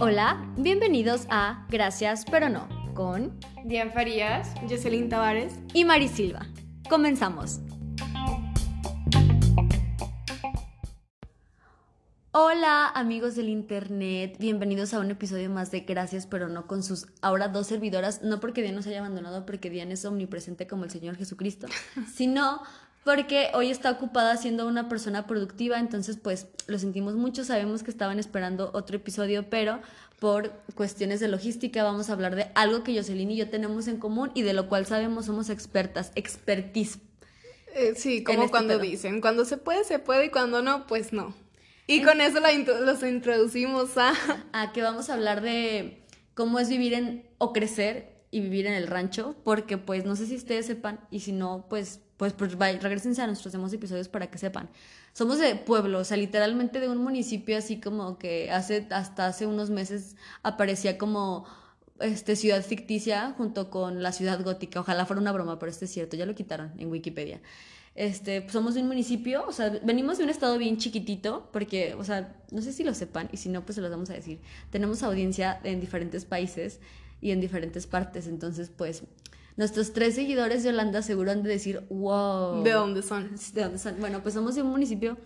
Hola, bienvenidos a Gracias pero no con Diane Farías, Jocelyn Tavares y Mari Silva. Comenzamos. Hola amigos del internet, bienvenidos a un episodio más de Gracias pero no con sus ahora dos servidoras, no porque Diane nos haya abandonado, porque Diane es omnipresente como el Señor Jesucristo, sino porque hoy está ocupada siendo una persona productiva, entonces pues lo sentimos mucho, sabemos que estaban esperando otro episodio, pero por cuestiones de logística vamos a hablar de algo que Jocelyn y yo tenemos en común y de lo cual sabemos somos expertas, expertise. Eh, sí, como este cuando pedo. dicen, cuando se puede, se puede y cuando no, pues no. Y con eso la intro- los introducimos a... a que vamos a hablar de cómo es vivir en o crecer y vivir en el rancho, porque pues no sé si ustedes sepan y si no, pues pues, pues vaya, regresense a nuestros demás episodios para que sepan. Somos de pueblo, o sea, literalmente de un municipio así como que hace hasta hace unos meses aparecía como este ciudad ficticia junto con la ciudad gótica. Ojalá fuera una broma, pero este es cierto, ya lo quitaron en Wikipedia. Este, pues, somos de un municipio, o sea, venimos de un estado bien chiquitito, porque, o sea, no sé si lo sepan, y si no, pues se los vamos a decir. Tenemos audiencia en diferentes países y en diferentes partes, entonces, pues, nuestros tres seguidores de Holanda seguro han de decir, wow. ¿De dónde son? ¿De dónde son? Bueno, pues somos de un municipio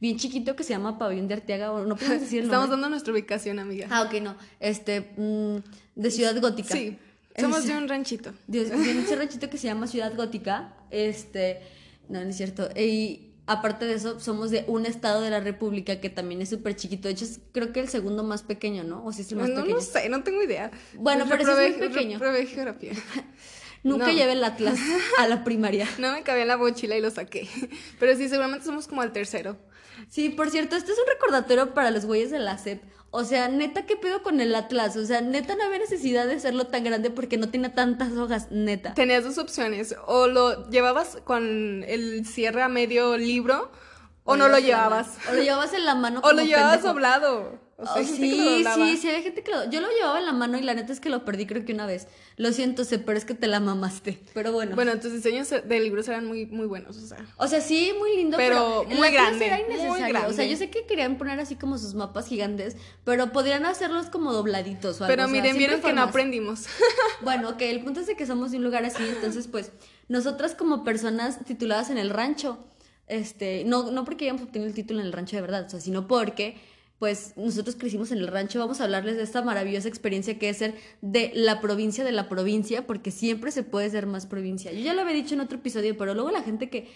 bien chiquito que se llama Pabellón de Arteaga, o no podemos decir el Estamos dando nuestra ubicación, amiga. Ah, ok, no. Este, mm, de Ciudad Gótica. Sí, somos de un ranchito. de, de un ranchito que se llama Ciudad Gótica. Este, no, no es cierto. Y aparte de eso, somos de un estado de la República que también es súper chiquito. De hecho, es creo que el segundo más pequeño, ¿no? O si es el más No, pequeño. no sé, no tengo idea. Bueno, pero es muy pequeño. geografía. Nunca no. llevé el Atlas a la primaria. No me cabía en la mochila y lo saqué. Pero sí, seguramente somos como el tercero. Sí, por cierto, este es un recordatorio para los güeyes de la SEP. O sea, neta, ¿qué pedo con el Atlas? O sea, neta, no había necesidad de hacerlo tan grande porque no tenía tantas hojas, neta. Tenías dos opciones. O lo llevabas con el cierre a medio libro, o, no lo llevabas. O lo llevabas en la mano. O lo llevabas pendejo. doblado. O sea, Oh, sí, sí, sí, había gente que lo... Yo lo llevaba en la mano y la neta es que lo perdí creo que una vez. Lo siento, sé, pero es que te la mamaste. Pero bueno. Bueno, tus diseños de libros eran muy, muy buenos, o sea. O sea, sí, muy lindo, Pero pero, muy grande, era muy innecesario. O sea, grande. yo sé que querían poner así como sus mapas gigantes, pero podrían hacerlos como dobladitos o algo. Pero o sea, miren, siempre vieron que no aprendimos. Bueno, que el punto es de que somos de un lugar así, entonces pues nosotras como personas tituladas en el rancho, este, no, no porque hayamos obtenido el título en el rancho de verdad, o sea, sino porque pues nosotros crecimos en el rancho, vamos a hablarles de esta maravillosa experiencia que es ser de la provincia de la provincia, porque siempre se puede ser más provincia. Yo ya lo había dicho en otro episodio, pero luego la gente que,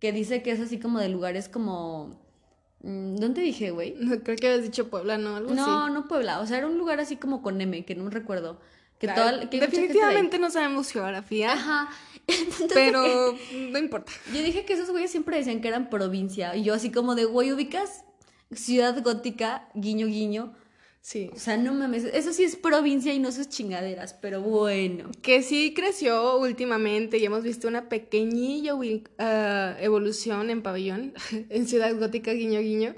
que dice que es así como de lugares como... mm, ¿Dónde dije, güey? No, creo que habías dicho Puebla, ¿no? Algo No, así. no Puebla, o sea, era un lugar así como con M, que no recuerdo. Que toda. Definitivamente no sabemos geografía, Ajá. Entonces, pero no importa. yo dije que esos güeyes siempre decían que eran provincia. Y yo así como de, güey, ubicas ciudad gótica, guiño, guiño. Sí. O sea, no mames, eso sí es provincia y no sus chingaderas, pero bueno. Que sí creció últimamente y hemos visto una pequeñilla ah, evolución en pabellón, en Ciudad Gótica, guiño, guiño.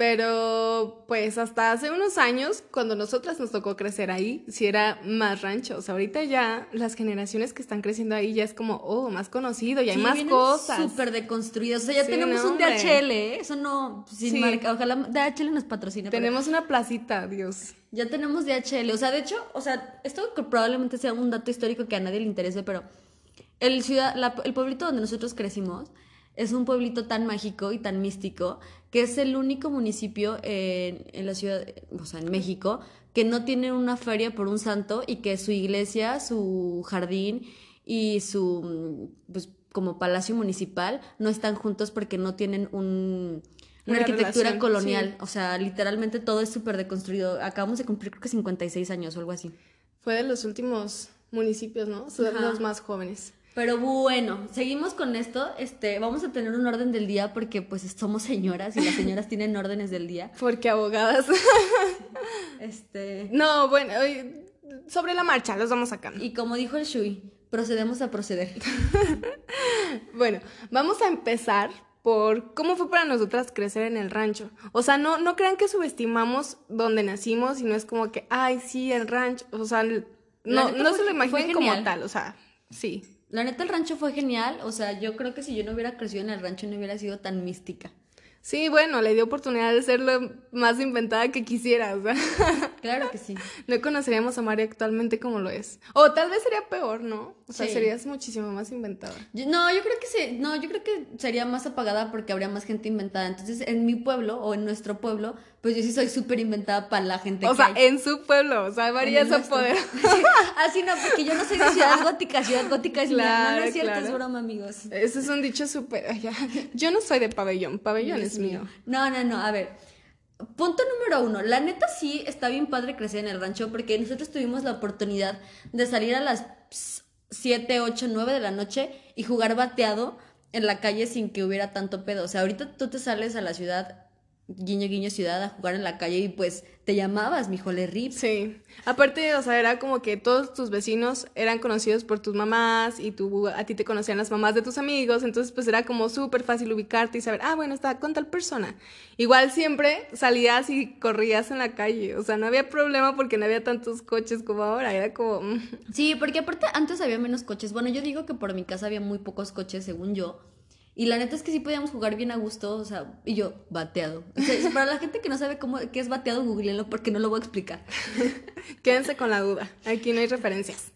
Pero pues hasta hace unos años, cuando nosotras nos tocó crecer ahí, sí era más rancho. O sea, ahorita ya las generaciones que están creciendo ahí ya es como, oh, más conocido, ya hay Sí, más vienen cosas. Súper deconstruidos. O sea, ya Sí, tenemos no, un. DHL, ¿eh? Eso no, sin Sí. marca. Ojalá DHL nos patrocine. pero- Tenemos una placita, Dios. Ya tenemos DHL. O sea, de hecho, o sea, esto probablemente sea un dato histórico que a nadie le interese, pero el, ciudad, la- el pueblito donde nosotros crecimos es un pueblito tan mágico y tan místico que es el único municipio en, en la ciudad, o sea, en México, que no tiene una feria por un santo y que su iglesia, su jardín y su, mm, pues, como palacio municipal no están juntos porque no tienen un, una, Una arquitectura relación, colonial. O sea, literalmente todo es súper deconstruido. Acabamos de cumplir creo que 56 años o algo así. Fue de los últimos municipios, ¿no? Son Ajá. los más jóvenes. Pero bueno, seguimos con esto. Este, vamos a tener un orden del día porque pues somos señoras y las señoras tienen órdenes del día. Porque abogadas. Este, no, bueno, sobre la marcha, los vamos sacando. y como dijo el Shui, procedemos a proceder. Bueno, vamos a empezar por cómo fue para nosotras crecer en el rancho. O sea, no, no crean que subestimamos donde nacimos y no es como que, ay, sí, el rancho. O sea, no, no se lo imaginen como tal. O sea, sí. La neta el rancho fue genial, o sea, yo creo que si yo no hubiera crecido en el rancho no hubiera sido tan mística. Sí, bueno, le dio oportunidad de ser lo más inventada que quisiera, o sea. Claro que sí. No conoceríamos a Mario actualmente como lo es. O tal vez sería peor, ¿no? O sea, Sí. serías muchísimo más inventada. Yo- no, yo creo que se, no, yo creo que sería más apagada porque habría más gente inventada. Entonces, en mi pueblo o en nuestro pueblo, pues yo sí soy súper inventada para la gente O que sea, hay. en su pueblo, o sea, se nuestro. poder. Así no, porque yo no soy de Ciudad Gótica. Ciudad Gótica es mía. No, Claro, es cierto, claro. es broma, amigos. Ese es un dicho súper. Yo no soy de pabellón, pabellón es mío. No, no, no, a ver. Punto número uno. La neta sí está bien padre crecer en el rancho porque nosotros tuvimos la oportunidad de salir a las 7, 8, 9 de la noche y jugar bateado en la calle sin que hubiera tanto pedo. O sea, ahorita tú te sales a la ciudad, guiño, guiño, ciudad, a jugar en la calle y pues te llamabas, mi jole rip. Sí. Aparte, o sea, era como que todos tus vecinos eran conocidos por tus mamás y tú, a ti te conocían las mamás de tus amigos, entonces pues era como súper fácil ubicarte y saber, ah, bueno, está con tal persona. Igual siempre salías y corrías en la calle, o sea, no había problema porque no había tantos coches como ahora, era como... mm, Sí, porque aparte antes había menos coches. Bueno, yo digo que por mi casa había muy pocos coches, según yo. Y la neta es que sí podíamos jugar bien a gusto, o sea, y yo, bateado. O sea, para la gente que no sabe cómo, qué es bateado, googleenlo porque no lo voy a explicar. Quédense con la duda, aquí no hay referencias.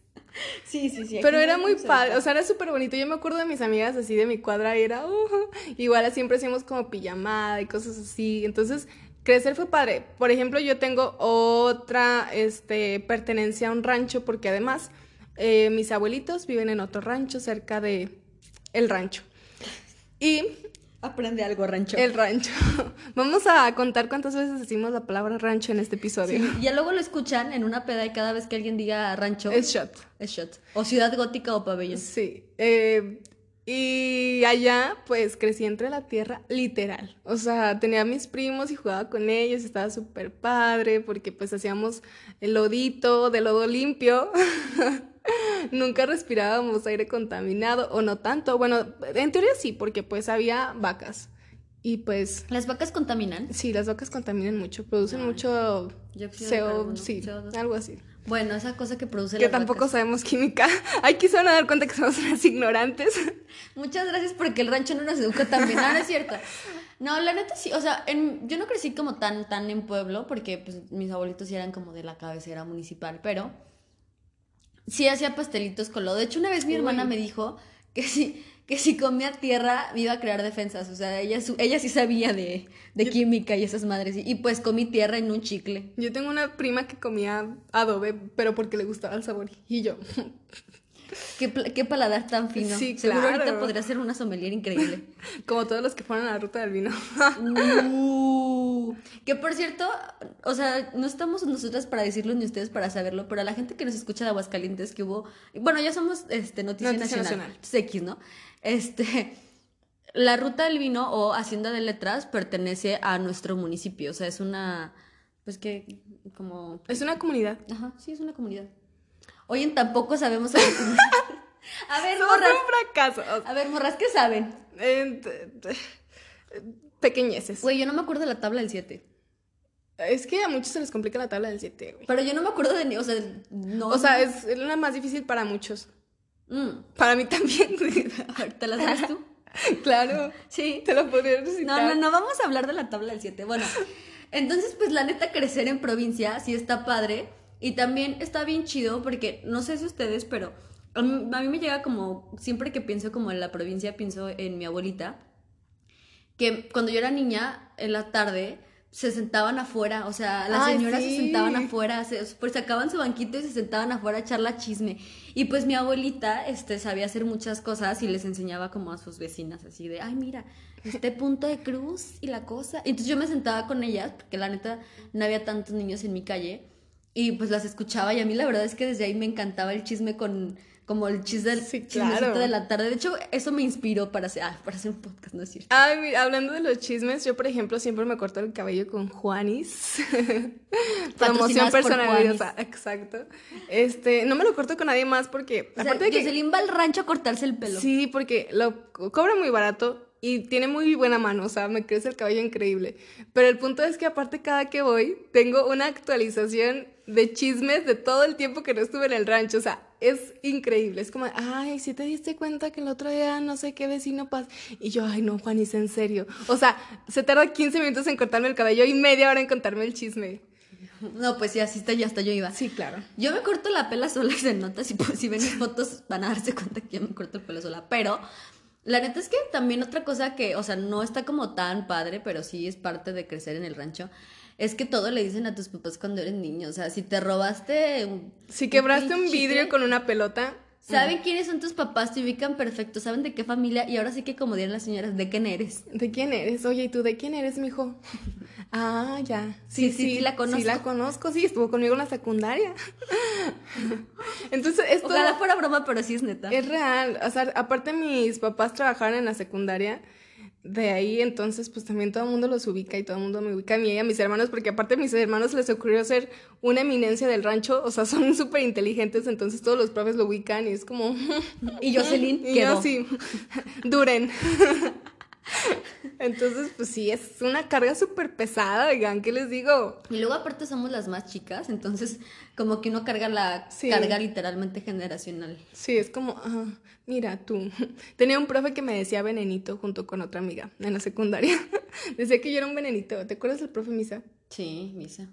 Sí, sí, sí. Pero era muy padre, o sea, era súper bonito. Yo me acuerdo de mis amigas así de mi cuadra y era, uh, igual siempre hacíamos como pijamada y cosas así. Entonces, crecer fue padre. Por ejemplo, yo tengo otra este, pertenencia a un rancho porque además eh, mis abuelitos viven en otro rancho cerca de el rancho. Y Aprende algo, rancho. el rancho. Vamos a contar cuántas veces decimos la palabra rancho en este episodio. Sí, ya luego lo escuchan en una peda y cada vez que alguien diga rancho, Es shot. es shot. O ciudad gótica o pabellón. Sí. eh, y allá, pues crecí entre la tierra, literal. O sea, tenía a mis primos y jugaba con ellos, estaba súper padre, porque pues hacíamos el lodito de lodo limpio. Nunca respirábamos aire contaminado, o no tanto. Bueno, en teoría sí, porque pues había vacas. Y pues, ¿Las vacas contaminan? sí, las vacas contaminan mucho, producen mucho CO, sí, CO2. algo así. Bueno, esa cosa que produce Que las tampoco vacas. sabemos química. Aquí se van a dar cuenta que somos unas ignorantes. Muchas gracias porque el rancho no nos educa tan bien. No, no es cierto. No, la neta sí, o sea, en- yo no crecí como tan, tan en pueblo porque pues, mis abuelitos sí eran como de la cabecera municipal, pero sí hacía pastelitos con lodo. De hecho, una vez mi Uy. hermana me dijo que si, que si comía tierra me iba a crear defensas. O sea, ella, su- ella sí sabía de, de química y esas madres. Y, y, pues comí tierra en un chicle. Yo tengo una prima que comía adobe, pero porque le gustaba el sabor. Y yo, ¿Qué, qué paladar tan fino. Sí, Seguro ahorita claro. podría ser una sommelier increíble. como todos los que fueron a la ruta del vino. Uh, que por cierto, o sea, no estamos nosotras para decirlo ni ustedes para saberlo, pero a la gente que nos escucha de Aguascalientes que hubo, bueno, ya somos este Noticia, Noticia Nacional, Nacional. X, ¿no? Este, la ruta del vino o Hacienda de Letras pertenece a nuestro municipio, o sea, es una, pues que, como, Es una comunidad. ajá, sí, es una comunidad. Hoy en tampoco sabemos A ver, Somos morras, un fracaso. a ver, morras, ¿qué saben? Eh, Pequeñeces. Güey, yo no me acuerdo de la tabla del 7. Es que a muchos se les complica la tabla del 7, güey. Pero yo no me acuerdo de ni, o sea, no. O sea, es la más difícil para muchos. Mm. Para mí también. A ver, ¿te la sabes tú? claro. Sí. Te lo podría No, recitar. no, no, vamos a hablar de la tabla del 7. Bueno, entonces, pues la neta, crecer en provincia sí está padre. Y también está bien chido porque, no sé si ustedes, pero a mí, a mí me llega como, siempre que pienso como en la provincia, pienso en mi abuelita, que cuando yo era niña, en la tarde, se sentaban afuera, o sea, las Ay, señoras se sentaban afuera, se, pues sacaban su banquito y se sentaban afuera a echar la chisme. Y pues mi abuelita, este, sabía hacer muchas cosas y les enseñaba como a sus vecinas, así de, ay, mira, este punto de cruz y la cosa. Entonces yo me sentaba con ellas, porque la neta no había tantos niños en mi calle, y pues las escuchaba y a mí la verdad es que desde ahí me encantaba el chisme con, como el chisme del Sí, claro. de la tarde. De hecho, eso me inspiró para hacer, ah, para hacer un podcast, ¿no es cierto? Ay, mira, hablando de los chismes, yo por ejemplo siempre me corto el cabello con Juanis. Promoción personalizada, exacto. Este, no me lo corto con nadie más porque O sea, aparte de que Jocelyn va al rancho a cortarse el pelo. sí, porque lo co- cobra muy barato y tiene muy buena mano, o sea, me crece el cabello increíble. Pero el punto es que aparte cada que voy, tengo una actualización de chismes de todo el tiempo que no estuve en el rancho, o sea, es increíble. Es como, ay, si te diste cuenta que el otro día no sé qué vecino pasa. Y yo, ay, no, Juanis, en serio. O sea, se tarda 15 minutos en cortarme el cabello y media hora en contarme el chisme. No, pues sí, así está, ya hasta yo iba. Sí, claro. Yo me corto la pela sola y se nota. Si, si ven mis fotos, van a darse cuenta que yo me corto el pelo sola. Pero la neta es que también otra cosa que, o sea, no está como tan padre, pero sí es parte de crecer en el rancho. Es que todo le dicen a tus papás cuando eres niño. O sea, si te robaste. Un, si quebraste un, vidrio con una pelota. Saben quiénes son tus papás, te ubican perfecto, saben de qué familia y ahora sí que como dirían las señoras, ¿de quién eres? ¿De quién eres? Oye, ¿y tú de quién eres, mijo? ah, ya. Sí sí, sí, la conozco. Sí, la conozco, sí, estuvo conmigo en la secundaria. Entonces, esto... Ojalá fuera broma, pero sí es neta. Es real, o sea, aparte mis papás trabajaron en la secundaria de ahí entonces pues también todo el mundo los ubica y todo el mundo me ubica a mí y a mis hermanos porque aparte a mis hermanos les ocurrió ser una eminencia del rancho, o sea, son súper inteligentes, entonces todos los profes lo ubican y es como... y Jocelyn y yo sí, duren. Entonces, pues sí, es una carga súper pesada, oigan, ¿qué les digo? Y luego aparte somos las más chicas, entonces como que uno carga la carga literalmente generacional. Sí, es como, ah, mira tú. Tenía un profe que me decía venenito junto con otra amiga en la secundaria. decía que yo era un venenito. ¿Te acuerdas del profe Misa? Sí, Misa.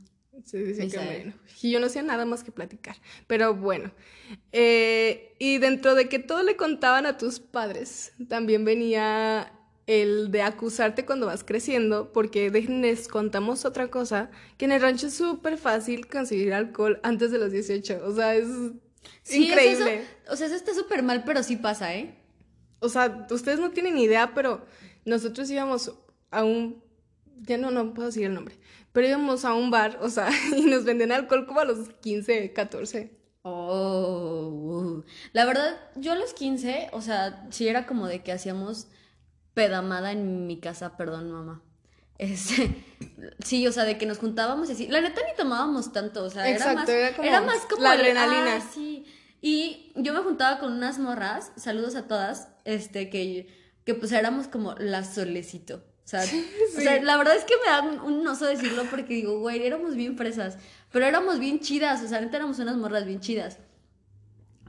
Sí, decía que bueno. Y yo no hacía nada más que platicar. Pero bueno. Eh, y dentro de que todo le contaban a tus padres, también venía el de acusarte cuando vas creciendo, porque les contamos otra cosa, que en el rancho es súper fácil conseguir alcohol antes de los 18, o sea, es increíble. O sea, eso, está súper mal, pero sí pasa, ¿eh? O sea, ustedes no tienen idea, pero nosotros íbamos a un, ya no, no puedo decir el nombre, pero íbamos a un bar, o sea, y nos vendían alcohol como a los 15, 14. Oh, la verdad, yo a los 15, o sea, sí era como de que hacíamos pedamada en mi casa, perdón, mamá. Este, sí, o sea, de que nos juntábamos y así. La neta ni tomábamos tanto, o sea, era, más, era, más como la adrenalina. Ah, sí. Y yo me juntaba con unas morras, saludos a todas, este, que, que pues éramos como la solecito. O sea, o sea, la verdad es que me da un, oso decirlo porque digo, güey, éramos bien fresas, pero éramos bien chidas, o sea, neta éramos unas morras bien chidas.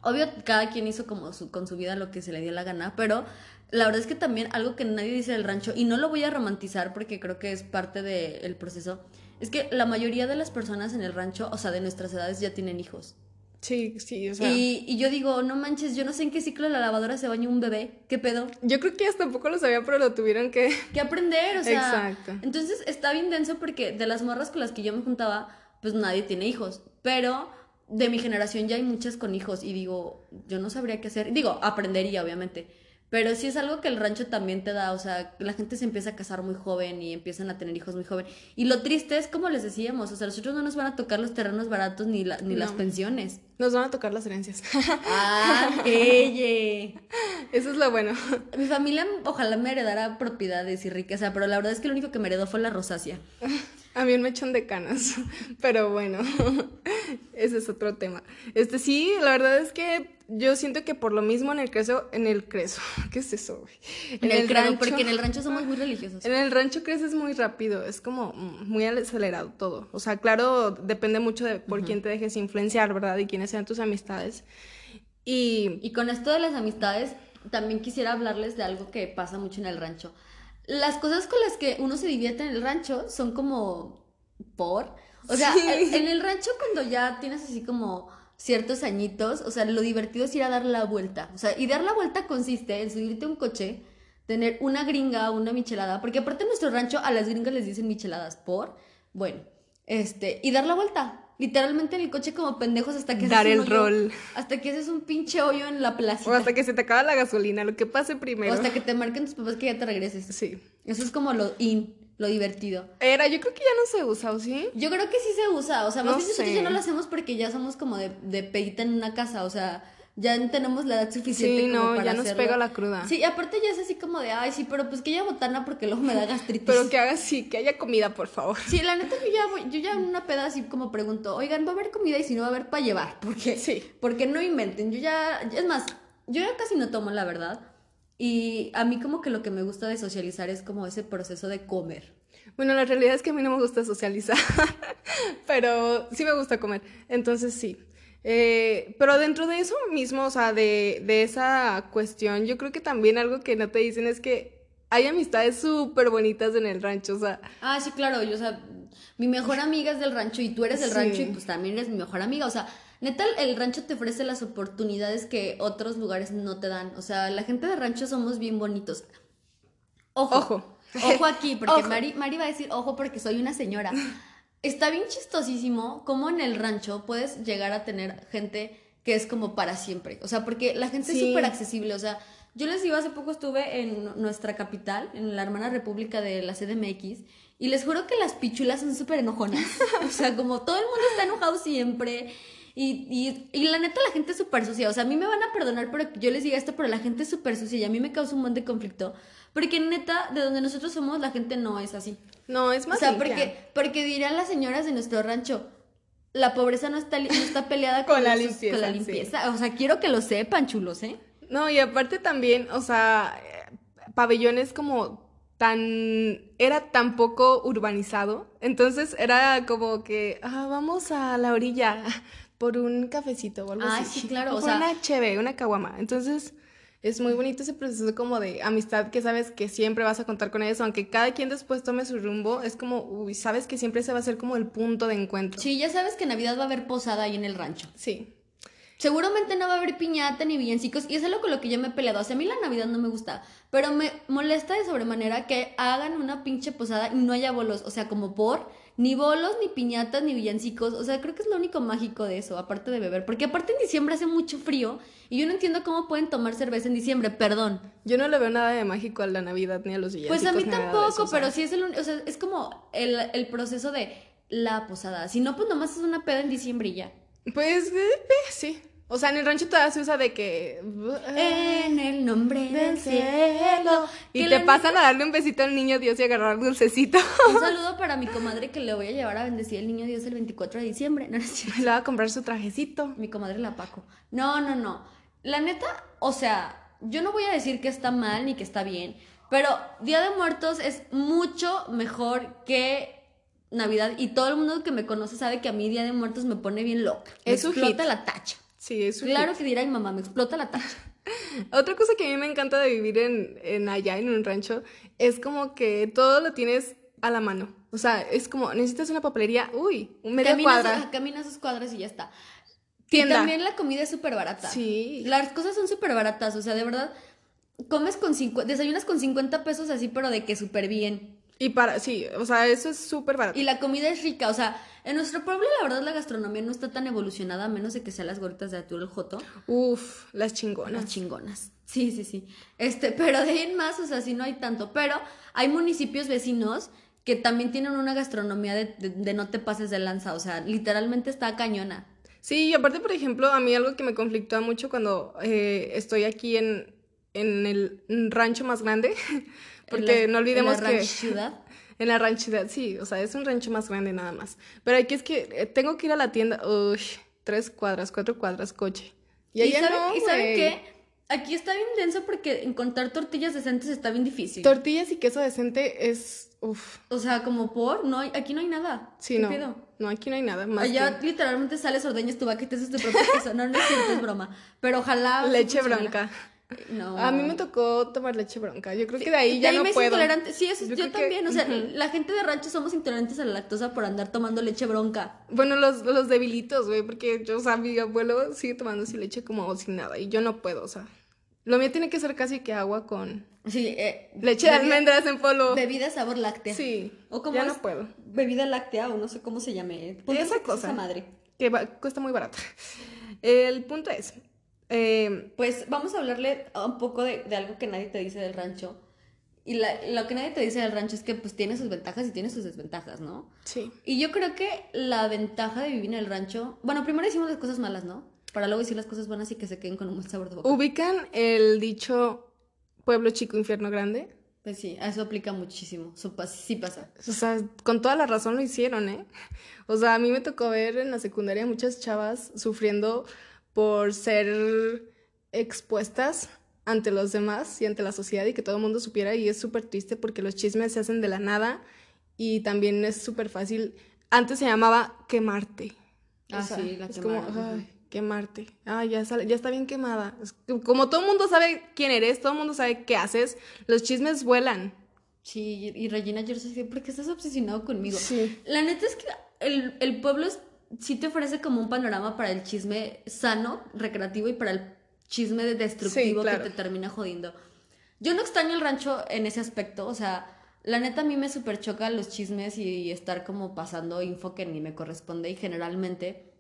Obvio, cada quien hizo como su, con su vida lo que se le dio la gana, pero la verdad es que también algo que nadie dice del rancho, y no lo voy a romantizar porque creo que es parte del proceso, es que la mayoría de las personas en el rancho, o sea, de nuestras edades, ya tienen hijos. Sí, sí, o sea. Y, y, yo digo, no manches, yo no sé en qué ciclo de la lavadora se baña un bebé. ¿Qué pedo? Yo creo que ellas tampoco lo sabía, pero lo tuvieron que. Que aprender, o sea. Exacto. Entonces está bien denso porque de las morras con las que yo me juntaba, pues nadie tiene hijos. Pero de mi generación ya hay muchas con hijos y digo, yo no sabría qué hacer. Digo, aprendería, obviamente. Pero sí es algo que el rancho también te da, o sea, la gente se empieza a casar muy joven y empiezan a tener hijos muy joven. Y lo triste es como les decíamos, o sea, nosotros no nos van a tocar los terrenos baratos ni, ni las pensiones. Nos van a tocar las herencias. Ah, ella. Eso es lo bueno. Mi familia ojalá me heredara propiedades y riqueza, pero la verdad es que lo único que me heredó fue la rosácea. A mí un mechón de canas, pero bueno, ese es otro tema. Este sí, la verdad es que yo siento que por lo mismo en el creso, en el creso, ¿qué es eso, güey? En, el, rancho, porque en el rancho somos muy religiosos. En el rancho creces muy rápido, es como muy acelerado todo. O sea, claro, depende mucho de por quién te dejes influenciar, ¿verdad? Y quiénes sean tus amistades. Y... y con esto de las amistades, también quisiera hablarles de algo que pasa mucho en el rancho las cosas con las que uno se divierte en el rancho son como por. O sea, en el rancho cuando ya tienes así como ciertos añitos, o sea, lo divertido es ir a dar la vuelta. O sea, y dar la vuelta consiste en subirte a un coche, tener una gringa, una michelada, porque aparte en nuestro rancho a las gringas les dicen micheladas por, bueno, este, y dar la vuelta. Literalmente en el coche como pendejos hasta que dar el rol. hasta que haces un pinche hoyo en la plaza o hasta que se te acaba la gasolina lo que pase primero. O hasta que te marquen tus papás que ya te regreses. Sí. Eso es como lo in lo divertido era yo creo que ya no se usa o sí yo creo que sí se usa o sea más bien nosotros ya no lo hacemos porque ya somos como de, de pedita en una casa o sea ya tenemos la edad suficiente sí, no, ya nos pega la cruda. Sí, y aparte ya es así como de, ay, sí, pero pues que haya botana porque luego me da gastritis. pero que haga sí, que haya comida, por favor. Sí, la neta yo ya voy, yo ya en una peda así como pregunto, oigan, ¿va a haber comida y si no va a haber para llevar? Porque, sí. porque no inventen, yo ya, es más, yo ya casi no tomo, la verdad. Y a mí como que lo que me gusta de socializar es como ese proceso de comer. Bueno, la realidad es que a mí no me gusta socializar, pero sí me gusta comer. Entonces sí. Eh, pero dentro de eso mismo, o sea, de, de esa cuestión, yo creo que también algo que no te dicen es que hay amistades súper bonitas en el rancho, o sea. Ah, sí, claro, yo, o sea, mi mejor amiga es del rancho y tú eres del Sí. rancho y pues también eres mi mejor amiga, o sea, neta, el rancho te ofrece las oportunidades que otros lugares no te dan, o sea, la gente de rancho somos bien bonitos. Ojo. Ojo. Ojo aquí, porque Ojo. Mari, Mari va a decir, ojo, porque soy una señora. Está bien chistosísimo cómo en el rancho puedes llegar a tener gente que es como para siempre. O sea, porque la gente es Sí. súper accesible. O sea, yo les digo, hace poco estuve en nuestra capital, en la hermana república de la CDMX, y les juro que las pichulas son súper enojonas. O sea, como todo el mundo está enojado siempre. Y, y, y la neta, la gente es súper sucia. O sea, a mí me van a perdonar pero que yo les diga esto, pero la gente es súper sucia y a mí me causa un montón de conflicto. Porque neta, de donde nosotros somos, la gente no es así. No, es más O sea, limpia. porque, porque dirán las señoras de nuestro rancho, la pobreza no está, no está peleada con, Con la sus- limpieza, con la sí. limpieza. O sea, quiero que lo sepan, chulos, ¿eh? No, y aparte también, o sea, eh, pabellón es como tan, era tan poco urbanizado, entonces era como que, ah, vamos a la orilla por un cafecito o algo así. sí, claro, O por sea- una cheve, una caguama. Entonces, es muy bonito ese proceso como de amistad que sabes que siempre vas a contar con ellos, aunque cada quien después tome su rumbo, es como, uy, sabes que siempre se va a ser como el punto de encuentro. Sí, ya sabes que Navidad va a haber posada ahí en el rancho. Sí. Seguramente no va a haber piñata ni villancicos y eso es algo con lo que yo me he peleado. O sea, a mí la Navidad no me gusta, pero me molesta de sobremanera que hagan una pinche posada y no haya bolos. O sea, como por ni bolos, ni piñatas, ni villancicos. O sea, creo que es lo único mágico de eso, aparte de beber. Porque aparte en diciembre hace mucho frío y yo no entiendo cómo pueden tomar cerveza en diciembre, perdón. Yo no le veo nada de mágico a la Navidad ni a los villancicos. Pues a mí tampoco, eso, pero sí es el, o sea, es como el, el proceso de la posada. Si no, pues nomás es una peda en diciembre y ya. Pues eh, eh, sí. O sea, en el rancho todavía se usa de que. En el nombre del cielo. Y te pasan a darle un besito al niño Dios y agarrar dulcecito. Un saludo para mi comadre que le voy a llevar a bendecir el niño Dios el 24 de diciembre. No, no es. Le va a comprar su trajecito. Mi comadre la Paco. No, no, no. La neta, o sea, yo no voy a decir que está mal ni que está bien, pero Día de Muertos es mucho mejor que Navidad y todo el mundo que me conoce sabe que a mí Día de Muertos me pone bien loca. Me Es su explota hit. la tacha. Sí, es su Claro hit. que dirá mamá, me explota la tacha. Otra cosa que a mí me encanta de vivir en, en allá, en un rancho, es como que todo lo tienes a la mano. O sea, es como, necesitas una papelería, uy, media Caminas, cuadra. caminas sus cuadras y ya está. Tienda. Y también la comida es súper barata. Sí. Las cosas son súper baratas, o sea, de verdad, comes con 50, desayunas con 50 pesos así, pero de que súper bien. Y para, sí, o sea, eso es súper barato. Y la comida es rica, o sea, en nuestro pueblo la verdad la gastronomía no está tan evolucionada, a menos de que sean las gorditas de atún el joto, Uf, las las chingonas. chingonas. Sí, sí, sí. Este, pero de ahí en más, o sea, sí no hay tanto. Pero hay municipios vecinos que también tienen una gastronomía de, de- de no te pases de lanza, o sea, literalmente está cañona. Sí, y aparte, por ejemplo, a mí algo que me conflictúa mucho cuando eh, estoy aquí en, en el rancho más grande, porque la- no olvidemos en la que ciudad. en la ranchidad, sí, o sea, es un rancho más grande nada más. Pero aquí es que eh, tengo que ir a la tienda, uy, tres cuadras, cuatro cuadras, coche. Y, ¿Y, saben, no, ¿y saben qué? Aquí está bien denso porque encontrar tortillas decentes está bien difícil. Tortillas y queso decente es, uf, o sea, como por, no hay, aquí no hay nada. sí, ¿Qué no, pedo? no, aquí no hay nada más Allá que literalmente sales, ordeñas tu vaca y te haces tu propio queso. No, no es cierto, es broma. Pero ojalá. leche funcionara. No. A mí me tocó tomar leche bronca, yo creo que de ahí ya de no me puedo. intolerante. Sí, eso, yo, Yo que- también. O sea, la gente de rancho somos intolerantes a la lactosa por andar tomando leche bronca. Bueno, los, los debilitos, güey, porque yo, o sea, mi abuelo sigue tomando así leche como sin nada y yo no puedo, o sea. Lo mío tiene que ser casi que agua con Sí, eh, leche de almendras en polvo. Bebida sabor láctea. Sí, O como ya no puedo. bebida láctea o no sé cómo se llame. Esa esa cosa. Esa madre. Que va- cuesta muy barata. El punto es, eh, Pues vamos a hablarle un poco de, de algo que nadie te dice del rancho. Y la- lo que nadie te dice del rancho es que pues tiene sus ventajas y tiene sus desventajas, ¿no? sí. Y yo creo que la ventaja de vivir en el rancho... Bueno, primero decimos las cosas malas, ¿no? Para luego decir las cosas buenas y que se queden con un buen sabor de boca. ¿Ubican el dicho pueblo chico, infierno grande? Pues sí, eso aplica muchísimo. Eso sí pasa. O sea, con toda la razón lo hicieron, ¿eh? O sea, a mí me tocó ver en la secundaria muchas chavas sufriendo por ser expuestas ante los demás y ante la sociedad y que todo el mundo supiera y es súper triste porque los chismes se hacen de la nada y también es súper fácil. Antes se llamaba quemarte. Ah, sí, la es como, ay, quemarte. Ah, ya, sale- ya está bien quemada. Es que como todo el mundo sabe quién eres, todo el mundo sabe qué haces, los chismes vuelan. Sí, y Regina George dice, ¿por qué estás obsesionado conmigo? Sí. La neta es que el, el pueblo es- sí te ofrece como un panorama para el chisme sano, recreativo y para el chisme de- destructivo Sí, claro. que te termina jodiendo. Yo no extraño el rancho en ese aspecto, o sea, la neta a mí me super choca los chismes y, estar como pasando info que ni me corresponde y generalmente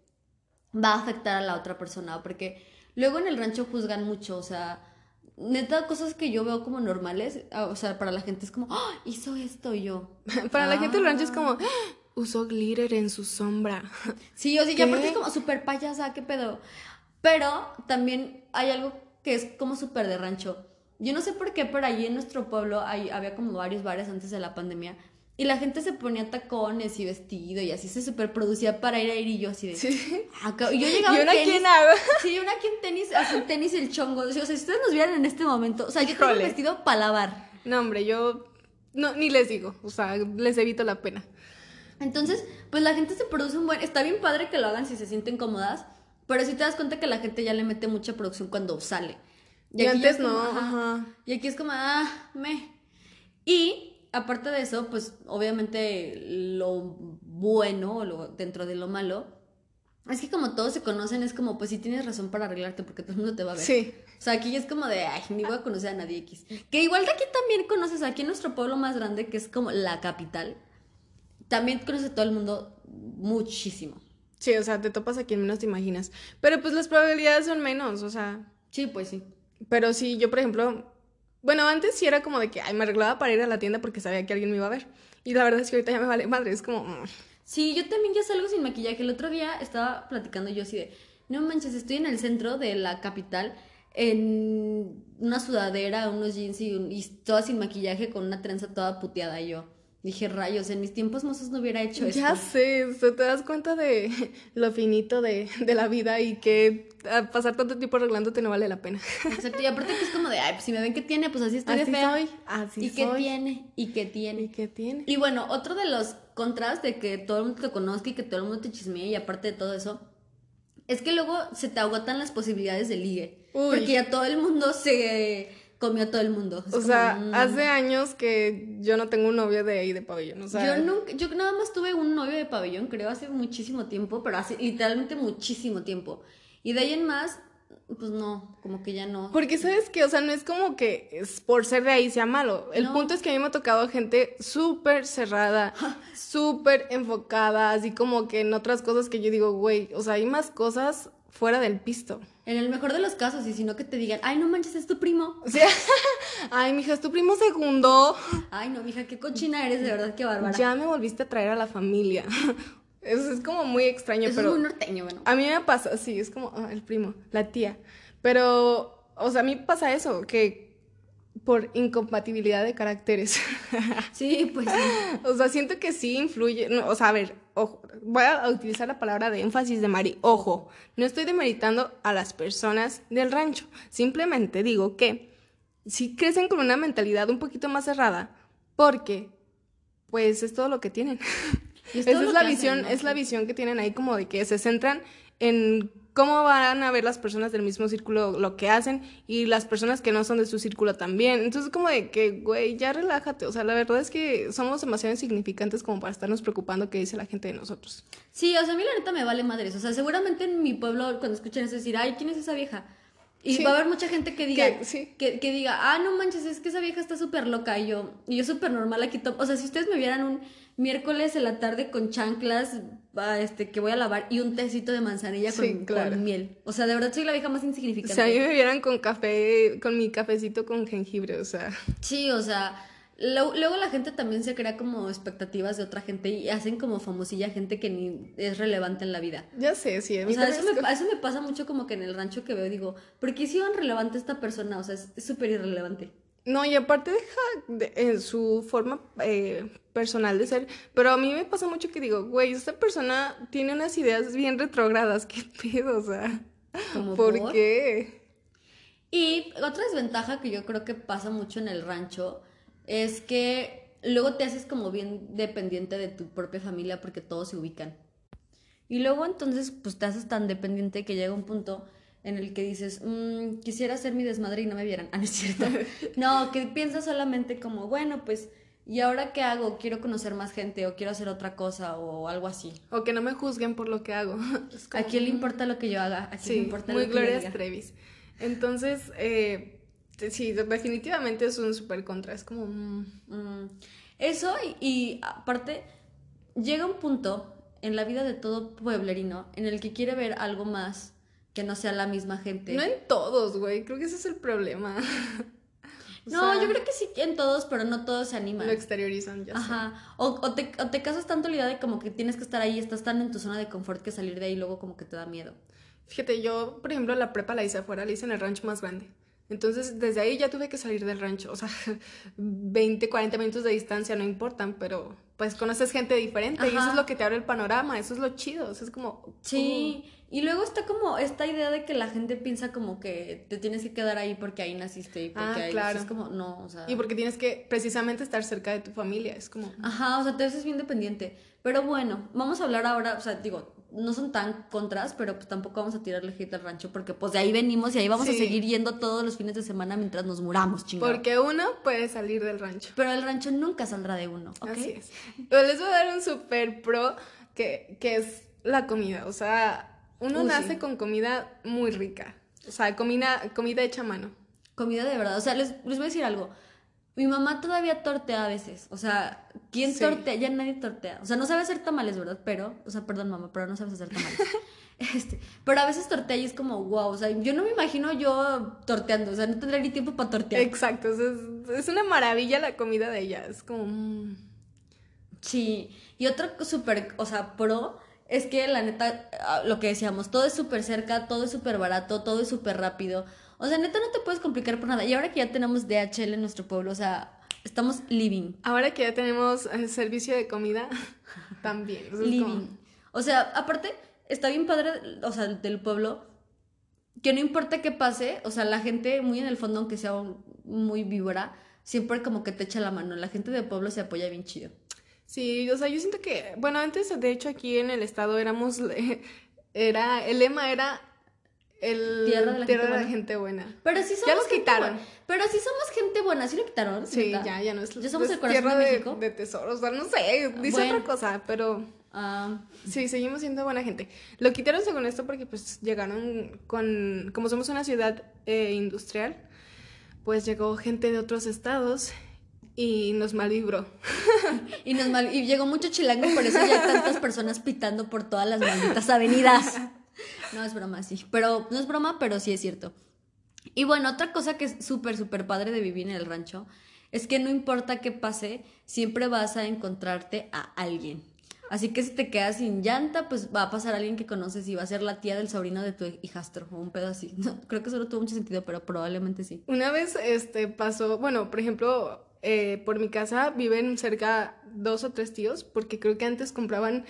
va a afectar a la otra persona porque luego en el rancho juzgan mucho, o sea, neta cosas que yo veo como normales, ah, o sea, para la gente es como, "Ah, hizo esto y yo. Para la gente del rancho es Ah. como, "Ah, usó glitter en su sombra. Sí, o sea, y ¿Qué? aparte es como súper payasa, qué pedo. Pero también hay algo que es como súper de rancho. Yo no sé por qué, pero allí en nuestro pueblo hay, había como varios bares antes de la pandemia. Y la gente se ponía tacones y vestido y así se super producía para ir a ir y yo así de... Sí. "Ah, ca-". Y yo llegaba ¿Y en una quién hago? Sí, una aquí en tenis, así tenis el chongo. O sea, si ustedes nos vieran en este momento, o sea, yo tengo vestido para lavar. No, hombre, yo no, ni les digo, o sea, les evito la pena. Entonces, pues la gente se produce un buen... Está bien padre que lo hagan si se sienten cómodas, pero sí te das cuenta que la gente ya le mete mucha producción cuando sale. Y aquí ya antes es como, no, ajá. ajá. Y aquí es como, ah, me. Y aparte de eso, pues obviamente lo bueno, o lo, dentro de lo malo, es que como todos se conocen, es como, pues sí tienes razón para arreglarte porque todo el mundo te va a ver. Sí. O sea, aquí es como de, ay, ni voy a conocer a nadie X. Que igual que aquí también conoces, aquí en nuestro pueblo más grande, que es como la capital, también conoce a todo el mundo muchísimo. Sí, o sea, te topas a quien menos te imaginas. Pero pues las probabilidades son menos, o sea. Sí, pues sí. Pero sí, yo por ejemplo, bueno, antes sí era como de que, ay, me arreglaba para ir a la tienda porque sabía que alguien me iba a ver. Y la verdad es que ahorita ya me vale madre, es como, mm, Sí, yo también ya salgo sin maquillaje. El otro día estaba platicando yo así de, no manches, estoy en el centro de la capital en una sudadera, unos jeans y, un- y toda sin maquillaje con una trenza toda puteada. Y yo dije, rayos, en mis tiempos mozos no hubiera hecho esto. ya sé, te das cuenta de lo finito de, de la vida y que pasar tanto tiempo arreglándote no vale la pena. Exacto, y aparte que es como de, ay, pues si me ven que tiene, pues así estoy Así de fea. soy, así ¿Y qué soy. tiene? ¿Y qué ¿Y tiene? qué tiene? Y bueno, otro de los contras de que todo el mundo te conozca y que todo el mundo te chismee y aparte de todo eso, es que luego se te agotan las posibilidades de ligue. Uy. Porque ya todo el mundo se comió a todo el mundo. Es O como, sea, mm. hace años que yo no tengo un novio de ahí de pabellón, o sea. yo nunca, yo nada más tuve un novio de pabellón, creo, hace muchísimo tiempo, pero hace literalmente muchísimo tiempo. Y de ahí en más, pues no, como que ya no. Porque sabes que, o sea, no es como que es por ser de ahí sea malo. El No. punto es que a mí me ha tocado gente súper cerrada, súper enfocada, así como que en otras cosas que yo digo, güey, o sea, hay más cosas fuera del pisto. En el mejor de los casos, y si no que te digan, ay, no manches, es tu primo. O sea, ay, mija, es tu primo segundo. Ay, no, mija, qué cochina eres, de verdad, qué bárbara. Ya me volviste a traer a la familia. Eso es como muy extraño, Eso pero. es muy norteño, bueno. A mí me pasa, sí, es como ah, el primo, la tía. Pero, o sea, a mí pasa eso, que por incompatibilidad de caracteres. Sí, pues sí. o sea, siento que sí influye. no, o sea, a ver, ojo, voy a utilizar la palabra de énfasis de Mari. Ojo, no estoy demeritando a las personas del rancho. Simplemente digo que sí crecen con una mentalidad un poquito más cerrada, porque, pues, es todo lo que tienen. Y es todo Esa es la hacen, visión, ¿no? es la visión que tienen ahí como de que se centran en cómo van a ver las personas del mismo círculo lo que hacen y las personas que no son de su círculo también. Entonces como de que, güey, ya relájate. O sea, la verdad es que somos demasiado insignificantes como para estarnos preocupando qué dice la gente de nosotros. Sí, o sea, a mí la neta me vale madres. O sea, seguramente en mi pueblo, cuando escuchen eso, decir, ay, ¿quién es esa vieja? Y Sí. va a haber mucha gente que diga, Que- sí. que, que diga, ah, no manches, es que esa vieja está súper loca. Y yo, y yo súper normal aquí. O sea, si ustedes me vieran un miércoles en la tarde con chanclas, este, que voy a lavar y un tecito de manzanilla con, Sí, claro. con miel. O sea, de verdad soy la vieja más O insignificante. sea, a mí me vieran con café, con mi cafecito con jengibre, o sea. Sí, o sea, lo- luego la gente también se crea como expectativas de otra gente y hacen como famosilla gente que ni es relevante en la vida. Ya sé, sí, a O mí sea, también eso es me, eso me pasa mucho como que en el rancho que veo, digo, ¿por qué hicieron relevante esta persona? O sea, es es súper irrelevante. No, y aparte deja de- en su forma eh, personal de ser, pero a mí me pasa mucho que digo, güey, esta persona tiene unas ideas bien retrógradas, ¿qué pedo? O sea, ¿por por- qué? Y otra desventaja que yo creo que pasa mucho en el rancho es que luego te haces como bien dependiente de tu propia familia porque todos se ubican. Y luego entonces pues te haces tan dependiente que llega un punto en el que dices, "Mm, quisiera hacer mi desmadre y no me vieran. Ah, no es cierto. no, que piensas solamente como, bueno, pues, ¿y ahora qué hago? Quiero conocer más gente o quiero hacer otra cosa o algo así. O que no me juzguen por lo que hago. ¿A quién le importa lo que yo haga? ¿A quién Sí, le importa muy lo que yo Gloria diga? Trevis. Entonces, eh, sí, definitivamente es un súper contra. Es como... mm, Mm, Eso y, y aparte llega un punto en la vida de todo pueblerino en el que quiere ver algo más que no sea la misma gente. No en todos, güey. Creo que ese es el problema. No, sea, yo creo que sí en todos, pero no todos se animan. Lo exteriorizan, ya sé. Ajá. O, o te, o te casas tanto la idea de como que tienes que estar ahí, estás tan en tu zona de confort que salir de ahí luego como que te da miedo. Fíjate, yo, por ejemplo, la prepa la hice afuera, la hice en el rancho más grande. Entonces, desde ahí ya tuve que salir del rancho. O sea, 20, 40 minutos de distancia no importan, pero pues conoces gente diferente y eso es lo que te abre el panorama, eso es lo chido. O sea, es como... Sí, y luego está como esta idea de que la gente piensa como que te tienes que quedar ahí porque ahí naciste y porque Ah, ahí claro. es como, no, o sea... Y porque tienes que precisamente estar cerca de tu familia, es como... Ajá, o sea, te haces bien dependiente. Pero bueno, vamos a hablar ahora, o sea, digo, no son tan contras, pero pues tampoco vamos a tirarle hate al rancho porque pues de ahí venimos y ahí vamos a seguir yendo todos los fines de semana mientras nos muramos, chingado. Porque uno puede salir del rancho. Pero el rancho nunca saldrá de uno, ¿ok? Así es. Pero les voy a dar un super pro que, que es la comida. O sea, uno Uy, nace sí. con comida muy rica. O sea, comida, comida hecha a mano. Comida de verdad. O sea, les, les voy a decir algo. Mi mamá todavía tortea a veces. O sea, ¿quién Sí. tortea? Ya nadie tortea. O sea, no sabe hacer tamales, ¿verdad? Pero, o sea, perdón, mamá, pero no sabes hacer tamales. Este, pero a veces tortea y es como, wow, o sea, yo no me imagino yo torteando, o sea, no tendré ni tiempo para tortear. Exacto. o sea, es, es una maravilla la comida de ella. Es como. mm, Sí, y otro súper, o sea, pro es que la neta, ah, lo que decíamos, todo es súper cerca, todo es súper barato, todo es súper rápido. O sea, neta, no te puedes complicar por nada. Y ahora que ya tenemos DHL en nuestro pueblo, o sea, estamos living. Ahora que ya tenemos eh, servicio de comida, también. living. como- O sea, aparte, está bien padre, o sea, del pueblo, que no importa qué pase, o sea, la gente muy en el fondo, aunque sea muy víbora, siempre como que te echa la mano. La gente del pueblo se apoya bien chido. Sí, o sea, yo siento que, bueno, antes de hecho aquí en el estado éramos, era, el lema era el Tierra de la gente la buena. gente buena. Pero sí somos Ya los gente quitaron. buena. Pero sí somos gente buena, ¿sí lo quitaron? Sí, ya, ya no es ¿Ya somos es el corazón tierra de de, México? de tesoros, o sea, no sé, dice Bueno. otra cosa, pero Ah, sí, seguimos siendo buena gente. Lo quitaron según esto porque pues llegaron con, como somos una ciudad eh, industrial, pues llegó gente de otros estados y nos malvibró. y, nos mal- y llegó mucho chilango, por eso ya hay tantas personas pitando por todas las malditas avenidas. No es broma, sí. Pero no es broma, pero sí es cierto. Y bueno, otra cosa que es súper, súper padre de vivir en el rancho es que no importa qué pase, siempre vas a encontrarte a alguien. Así que si te quedas sin llanta, pues va a pasar alguien que conoces y va a ser la tía del sobrino de tu hijastro o un pedo así. No, creo que eso no tuvo mucho sentido, pero probablemente sí. Una vez este pasó, bueno, por ejemplo, eh, por mi casa viven cerca dos o tres tíos, porque creo que antes compraban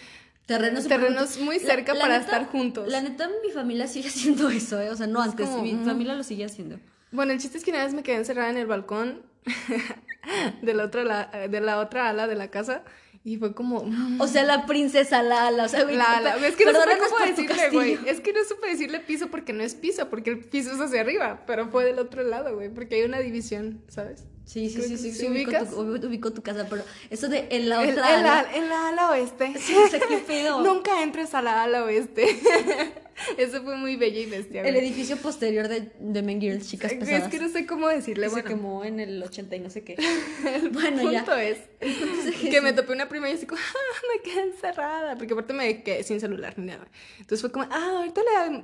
Terrenos, terrenos muy cerca la para neta- estar juntos. La neta, mi familia sigue haciendo eso, ¿eh? O sea, no Es antes, como, mi mm. familia lo sigue haciendo. Bueno, el chiste es que una vez me quedé encerrada en el balcón de la otra, la- de la otra ala de la casa y fue como... O sea, la princesa Lala, o sea, güey, La, la- per- es que no supe cómo decirle, güey. Es que no supe decirle piso porque no es piso, porque el piso es hacia arriba, pero fue del otro lado, güey, porque hay una división, ¿sabes? Sí, sí, sí, sí, sí ubicas. tu, tu casa, pero eso de en la otra en, la, ala, en la ala oeste. Sí, o sea, qué pedo. Nunca entres a la ala oeste. Eso fue muy bella y bestia. el edificio posterior de, de Men Girls, chicas Es pesadas. que no sé cómo decirle, que se bueno. quemó en el 80 y no sé qué. bueno, El ya. punto es que me topé una prima y así como, ah, me quedé encerrada. Porque aparte me quedé sin celular ni nada. Entonces fue como, ah, ahorita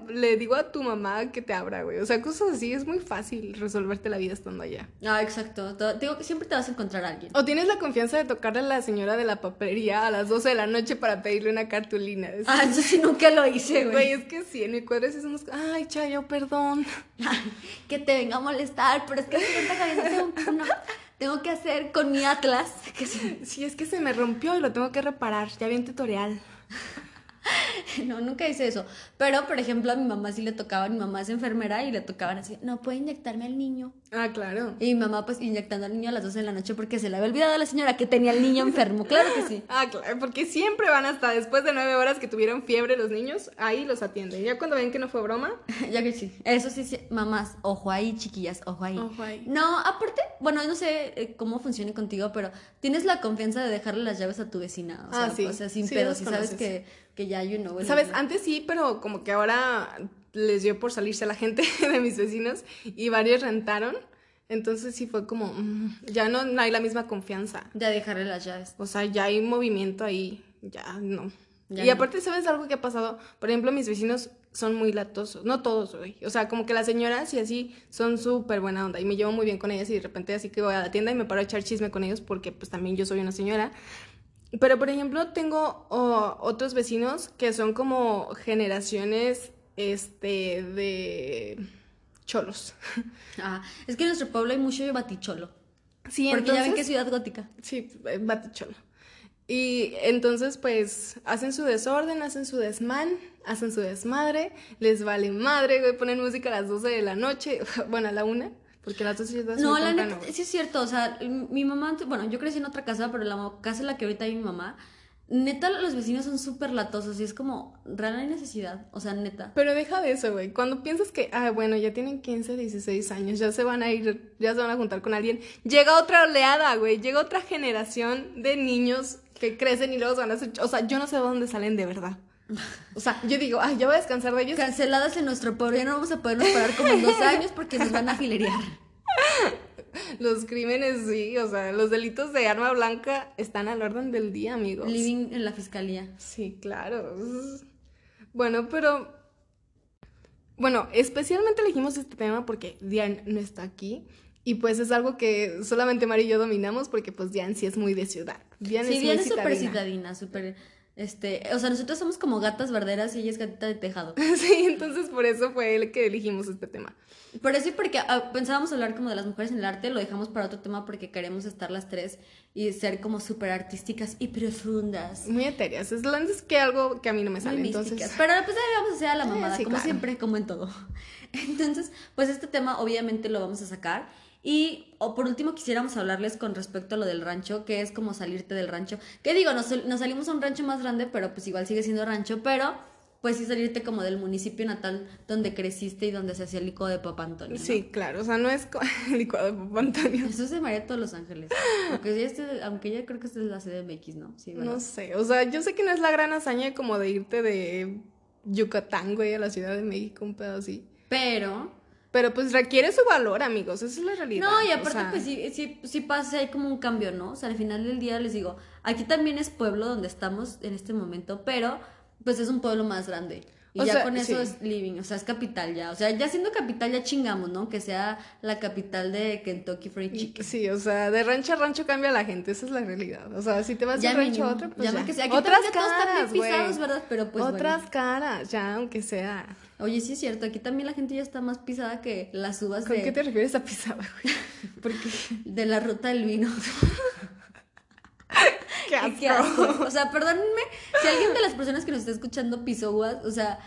le, le digo a tu mamá que te abra, güey. O sea, cosas así. Es muy fácil resolverte la vida estando allá. Ah, exacto. To- Digo que siempre te vas a encontrar a alguien. O tienes la confianza de tocarle a la señora de la papelería a las 12 de la noche para pedirle una cartulina. Es- Ah, yo sí nunca lo hice, Güey, güey. es que sí, en mi cuadro sí somos, ay, Chayo, perdón. que te venga a molestar, pero es que ahorita Javier, tengo, una- tengo que hacer con mi Atlas. Que. Sí, es que se me rompió y lo tengo que reparar. Ya vi un tutorial. no, nunca hice eso. Pero, por ejemplo, a mi mamá sí le tocaba, mi mamá es enfermera y le tocaban así, no puede inyectarme al niño. Ah, claro. Y mi mamá, pues, inyectando al niño a las 12 de la noche porque se le había olvidado a la señora que tenía al niño enfermo. Claro que sí. Ah, claro, porque siempre van hasta después de nueve horas que tuvieron fiebre los niños, ahí los atienden. Ya cuando ven que no fue broma. ya que sí. Eso sí, sí, mamás, ojo ahí, chiquillas, ojo ahí. Ojo ahí. No, aparte, bueno, no sé eh, cómo funcione contigo, pero tienes la confianza de dejarle las llaves a tu vecina. O sea, Ah, sí. O sea, sin Sí, pedo, los si sabes que, que ya, you know. el- Sabes, antes sí, pero como que ahora les dio por salirse la gente de mis vecinos y varios rentaron. Entonces sí fue como, mm, ya no, no hay la misma confianza. Ya dejarle las llaves. O sea, ya hay movimiento ahí, ya no. Ya y no. aparte, ¿sabes algo que ha pasado? Por ejemplo, mis vecinos son muy latosos, no todos, güey. O sea, como que las señoras y así son súper buena onda y me llevo muy bien con ellas y de repente así que voy a la tienda y me paro a echar chisme con ellos porque pues también yo soy una señora. Pero, por ejemplo, tengo oh, otros vecinos que son como generaciones, este, de cholos. Ah, es que en nuestro pueblo hay mucho baticholo. Sí, porque ya ven que entonces- es ciudad gótica. Sí, eh, baticholo. Y entonces, pues, hacen su desorden, hacen su desmán, hacen su desmadre, les vale madre, güey, ponen música a las 12 de la noche, bueno, a la una, porque las 12 ya es No, la neta, sí es cierto, o sea, mi mamá, bueno, yo crecí en otra casa, pero la casa en la que ahorita hay mi mamá, neta, los vecinos son súper latosos y es como, real hay necesidad, o sea, neta. Pero deja de eso, güey. Cuando piensas que, ah, bueno, ya tienen 15, 16 años, ya se van a ir, ya se van a juntar con alguien, llega otra oleada, güey. Llega otra generación de niños que crecen y luego se van a hacer. O sea, yo no sé de dónde salen de verdad. O sea, yo digo, ay, ya voy a descansar de ellos. Canceladas en nuestro pueblo, ya no vamos a podernos parar como en dos años porque nos van a filerear. Los crímenes, sí, o sea, los delitos de arma blanca están al orden del día, amigos. Living en la fiscalía. Sí, claro. Bueno, pero. Bueno, especialmente elegimos este tema porque Diane no está aquí. Y pues es algo que solamente Mari y yo dominamos porque pues Diane sí es muy de ciudad. Diane Sí, es Diana muy es súper citadina, súper, este, o sea, nosotros somos como gatas verderas y ella es gatita de tejado. Sí, entonces por eso fue el que elegimos este tema. Por eso y porque ah, pensábamos hablar como de las mujeres en el arte, lo dejamos para otro tema porque queremos estar las tres y ser como súper artísticas y profundas. Muy etéreas. Es, que algo que a mí no me sale. Muy entonces. místicas. Pero pues ahí vamos a hacer a la Eh, mamada, sí, como claro. siempre, como en todo. Entonces, pues este tema obviamente lo vamos a sacar. Y o por último quisiéramos hablarles con respecto a lo del rancho, que es como salirte del rancho. Que digo, nos, nos salimos a un rancho más grande, pero pues igual sigue siendo rancho, pero pues sí salirte como del municipio natal donde creciste y donde se hacía el licor de Papá Antonio. ¿no? Sí, claro. O sea, no es licuado de Papá Antonio. Eso es de María de todos los Ángeles. Aunque ya, este- aunque ya creo que esta es la CDMX, ¿no? Sí, ¿verdad? No sé. O sea, yo sé que no es la gran hazaña como de irte de Yucatán, güey, a la Ciudad de México, un pedo así. Pero Pero pues requiere su valor, amigos. Esa es la realidad. No, y O aparte, sea, pues sí, sí, sí pasa, hay como un cambio, ¿no? O sea, al final del día les digo, aquí también es pueblo donde estamos en este momento, pero pues es un pueblo más grande. Y O ya sea, con eso sí. es living, o sea, es capital ya. O sea, ya siendo capital ya chingamos, ¿no? Que sea la capital de Kentucky Fried Chicken. Sí, o sea, de rancho a rancho cambia la gente, esa es la realidad. O sea, si te vas de Ya un rancho a otro, pues ya ya. que sea. Aquí Otras también ya todos están caras, bien pisados. ¿verdad? Pero pues Otras bueno. caras, ya, aunque sea. Oye, sí es cierto, aquí también la gente ya está más pisada que las uvas ¿Con de, qué te refieres a pisada, güey? Porque de la ruta del vino. qué asco. O sea, perdónenme, si alguien de las personas que nos está escuchando pisó uvas, o sea,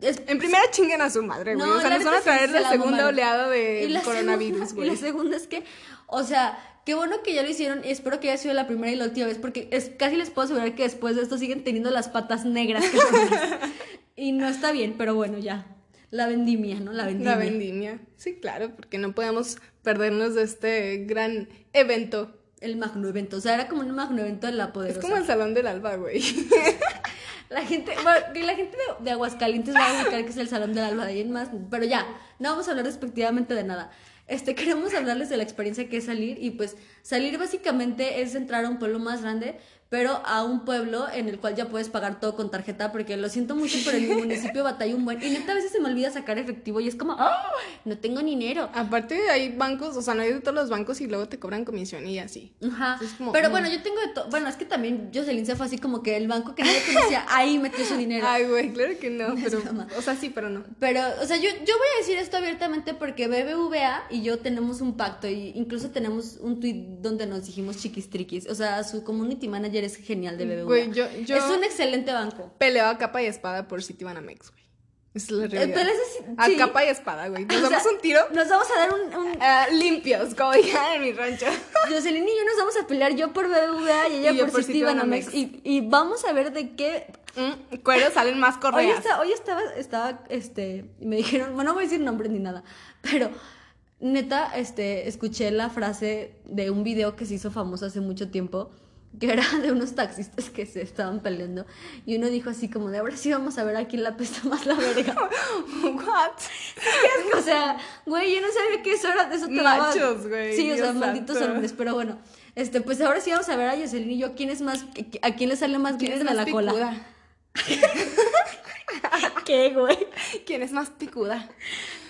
es- En primera chinguen a su madre, güey. No, o sea, nos van a traer la la segunda oleada de coronavirus, güey. Y la segunda es que, o sea, qué bueno que ya lo hicieron y espero que haya sido la primera y la última vez, porque es, casi les puedo asegurar que después de esto siguen teniendo las patas negras. cabrones. y no está bien, pero bueno, ya. La vendimia, ¿no? La vendimia. La vendimia. Sí, claro, porque no podemos perdernos de este gran evento. El magno evento. O sea, era como un magno evento de la Es poderosa. como el salón del alba, güey. La gente, bueno, la gente de, de Aguascalientes va a ubicar que es el Salón del Alba de ahí en más, pero ya, no vamos a hablar respectivamente de nada. Este, queremos hablarles de la experiencia que es salir y pues salir básicamente es entrar a un pueblo más grande, pero a un pueblo en el cual ya puedes pagar todo con tarjeta, porque lo siento mucho, pero en mi municipio batalla un buen, y neta a veces se me olvida sacar efectivo y es como, ¡ah! No tengo dinero. Aparte hay bancos, o sea, no hay de todos los bancos y luego te cobran comisión y así. Ajá. Como, pero bueno, yo tengo de todo. Bueno, es que también Jocelyn se fue así como que el banco que nadie conocía, ahí metió su dinero. Ay, güey, claro que no, pero... O sea, sí, pero no. Pero, o sea, yo, yo voy a decir esto abiertamente porque BBVA y yo tenemos un pacto y incluso tenemos un tweet donde nos dijimos chiquis triquis. O sea, su community manager manager es genial de BBVA. Güey, yo, yo Es un excelente banco. peleo a capa y espada por Citibanamex, güey. Es la Eh, realidad. pero A sí. capa y espada, güey. Nos O sea, damos un tiro Nos vamos a dar un... un... ah, limpios, como en mi rancho. Jocelyn y yo nos vamos a pelear, yo por BBVA y ella Y por, por Citibanamex. Y, y vamos a ver de qué... Mm, cuero salen más Hoy, correas. está- hoy estaba, estaba, este, y me dijeron, bueno, no voy a decir nombres ni nada, pero neta, este, escuché la frase de un video que se hizo famoso hace mucho tiempo, que era de unos taxistas que se estaban peleando, y uno dijo así como de, ahora sí vamos a ver a quién la pesta más la verga. What? o sea, güey, yo no sabía que eso era, de eso Machos, güey, Sí, o sea, malditos hombres, pero bueno. Este, pues ahora sí vamos a ver a Jocelyn y yo quién es más, a quién le sale más ¿Quién glitter es de la cola. picuda? ¿Qué, güey? ¿Quién es más picuda?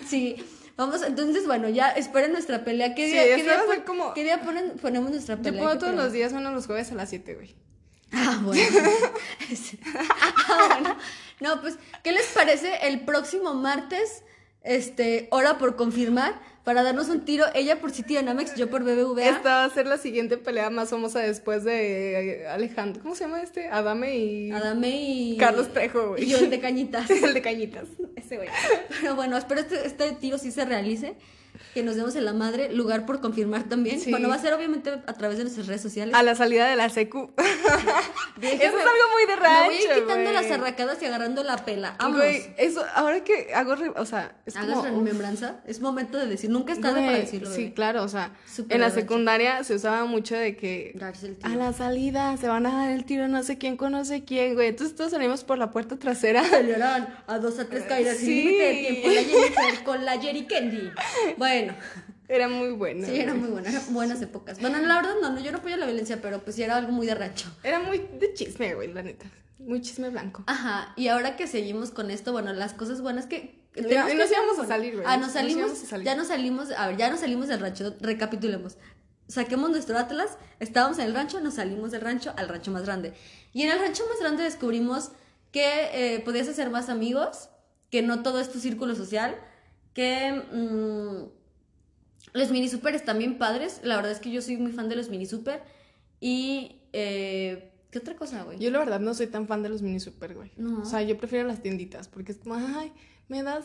Sí, vamos, entonces, bueno, ya esperen nuestra pelea. ¿Qué Sí, día, qué día, va a ser pon- como- qué día ponen- ponemos nuestra Yo pelea? puedo ¿Qué todos los días, menos los jueves a las 7, güey. Ah, bueno. Ah, bueno. No, pues, ¿qué les parece el próximo martes? Este, hora por confirmar, para darnos un tiro, ella por Citibanamex, yo por BBVA. Esta va a ser la siguiente pelea más famosa después de eh, Alejandro. ¿Cómo se llama este? Adame y. Adame y... Carlos Trejo, güey. Y yo el de cañitas. El de cañitas. Ese güey. Pero bueno, espero este, este tiro sí se realice. Que nos demos en la madre. Lugar por confirmar también. Sí. Bueno, va a ser obviamente a través de nuestras redes sociales. A la salida de la secu. Déjame- Eso es algo muy de Me voy a ir rancho, quitando las arracadas y agarrando la pela. Vámonos. Güey, eso, ahora que hago, o sea, es Hagas como... remembranza. Es momento de decir. Nunca es tarde para decirlo. Sí, bebé. claro, o sea, en la secundaria se usaba mucho de que Darse el tiro. a la salida se van a dar el tiro no sé quién con no sé quién, güey. Entonces todos salimos por la puerta trasera. Pelearán a dos a tres caídas sin Sí. límite de tiempo. La Jennifer con la Jerry Candy. Bueno, Era muy bueno. sí, güey. muy buenas, eran buenas épocas. Bueno, la verdad no, no, yo no apoyo la violencia, pero pues sí era algo muy de rancho. Era muy de chisme, güey, la neta. Muy chisme blanco. Ajá, y ahora que seguimos con esto, bueno, las cosas buenas que... Ya, que nos íbamos a bueno. salir, güey. Ah, nos salimos, a salir. ya nos salimos, a ver, ya nos salimos del rancho, recapitulemos. Saquemos nuestro Atlas, estábamos en el rancho, nos salimos del rancho al rancho más grande. Y en el rancho más grande descubrimos que eh, podías hacer más amigos, que no todo es tu círculo social, que mm, los mini super están bien padres. La verdad es que yo soy muy fan de los mini super. Y, eh, ¿qué otra cosa, güey? Yo la verdad no soy tan fan de los mini super, güey. No. O sea, yo prefiero las tienditas porque es como, ay, me das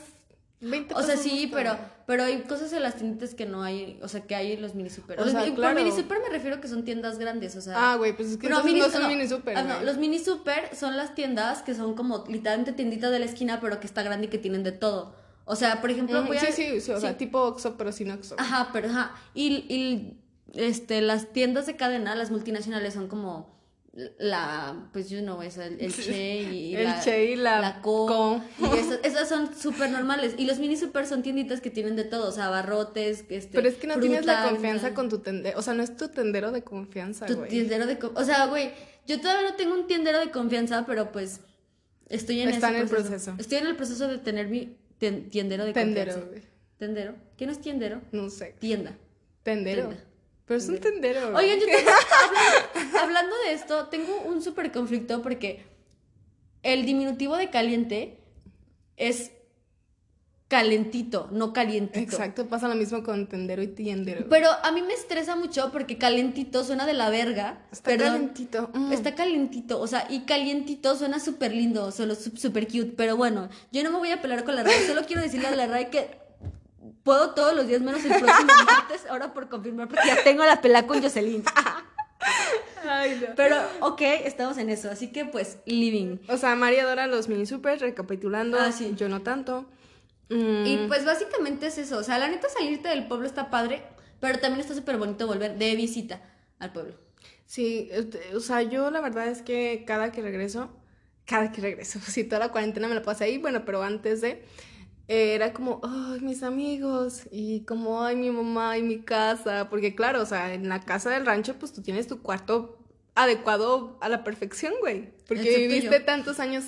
20 O sea, sí, pero, para-". pero hay cosas en las tiendas que no hay, o sea, que hay en los mini super. O Los sea, mi- claro. Por mini super me refiero que son tiendas grandes, o sea. Ah, güey, pues es que no, esos mini- no son no, mini super, ah, no, los mini super son las tiendas que son como literalmente tienditas de la esquina, pero que está grande y que tienen de todo. O sea, por ejemplo, voy a- sí, sí, sí, o sea, sí. tipo Oxxo, pero sin Oxxo. Ajá, pero ajá. Y, y este, las tiendas de cadena, las multinacionales, son como la, pues you know, esa, el, el Che y El la, Che y la Co. Co. Y esas, esas son súper normales. Y los mini super son tienditas que tienen de todo, o sea, barrotes, este, Pero es que no tienes la confianza con tu tendero. O sea, no es tu tendero de confianza, Tu güey. tiendero de... O sea, güey, yo todavía no tengo un tiendero de confianza, pero pues estoy en Está ese en el proceso. Estoy en el proceso de tener mi tien- tiendero de Tendero, confianza. Tendero. ¿Quién es tiendero? No sé. Tienda. Tendero. Tienda. Pero es un tendero. Oigan, yo tengo, hablando, hablando de esto, tengo un súper conflicto porque el diminutivo de caliente es calentito, no calientito. Exacto, pasa lo mismo con tendero y tiendero. Pero a mí me estresa mucho porque calentito suena de la verga. Está perdón. calentito. mm. Está calientito, o sea, y calientito suena súper lindo, solo súper cute, pero bueno, yo no me voy a pelear con la RAI, solo quiero decirle a la RAI que puedo todos los días menos el próximo martes, ahora por confirmar, porque ya tengo la pelea con Jocelyn. Ay, no. Pero, ok, estamos en eso, así que pues, living. O sea, María adora los mini super, recapitulando. Ah, sí. Yo no tanto. Mm, Y pues básicamente es eso, o sea, la neta salirte del pueblo está padre, pero también está súper bonito volver de visita al pueblo. Sí, este, o sea, yo la verdad es que cada que regreso, cada que regreso, si toda la cuarentena me la pasé ahí, bueno, pero antes de, eh, era como, ay, mis amigos, y como, ay, mi mamá y mi casa, porque claro, o sea, en la casa del rancho, pues tú tienes tu cuarto adecuado a la perfección, güey, porque Excepto viviste yo. tantos años,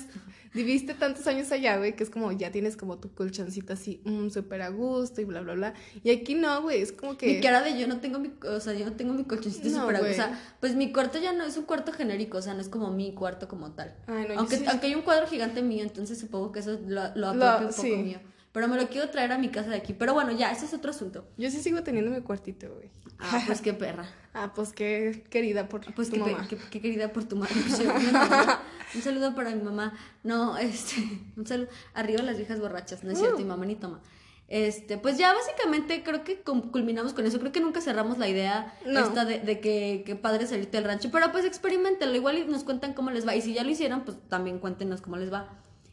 viviste tantos años allá, güey, que es como, ya tienes como tu colchoncito así, mm, súper a gusto y bla, bla, bla, y aquí no, güey, es como que... Mi cara de yo no tengo mi, o sea, yo no tengo mi colchoncito No, súper, o güey. sea, pues mi cuarto ya no es un cuarto genérico, o sea, no es como mi cuarto como tal. Ay, no, aunque, aunque hay un cuadro gigante mío, entonces supongo que eso lo, lo Lo- apropia un poco sí. mío. pero me lo quiero traer a mi casa de aquí. Pero bueno, ya, ese es otro asunto. Yo sí sigo teniendo mi cuartito, güey. Ah, pues qué perra. Ah, pues qué querida por Pues tu qué, mamá. qué- qué querida por tu madre. Un saludo- para mi mamá. No, este, un saludo. Arriba las viejas borrachas, no es cierto, mi mamá ni toma. Este, pues ya básicamente creo que culminamos con eso. Creo que nunca cerramos la idea No. esta de, de que, que padre salirte del rancho. Pero pues experimentenlo, igual y nos cuentan cómo les va. Y si ya lo hicieron, pues también cuéntenos cómo les va.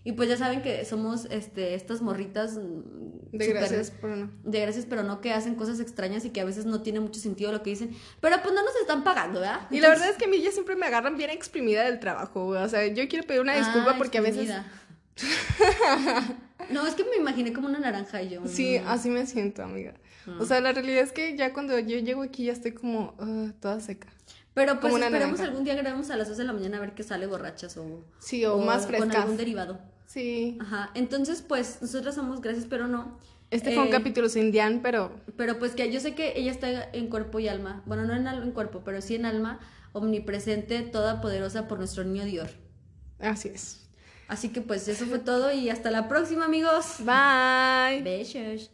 Y pues ya saben que somos este, estas morritas mm, De gracias por no. de gracias, pero no que hacen cosas extrañas y que a veces no tiene mucho sentido lo que dicen. Pero pues no nos están pagando, ¿verdad? Y la verdad es que a mí ya siempre me agarran bien exprimida del trabajo, güey. O sea, yo quiero pedir una disculpa Ah, porque a veces. no, es que me imaginé como una naranja y yo. Sí, mm, así me siento, amiga. O sea, la realidad es que ya cuando yo llego aquí ya estoy como ah, toda seca. Pero pues esperemos naranja. algún día grabemos a las 2 de la mañana a ver qué sale borrachas o, Sí, o, más con frescas. algún derivado. Sí. Ajá, entonces pues nosotras somos gracias, pero no. Este fue un Eh, capítulo sin Dian, pero Pero pues que yo sé que ella está en cuerpo y alma. Bueno, no en, en cuerpo, pero sí en alma, omnipresente, toda poderosa por nuestro niño Dior. así es. Así que pues eso fue todo y hasta la próxima, amigos. Bye. Besos.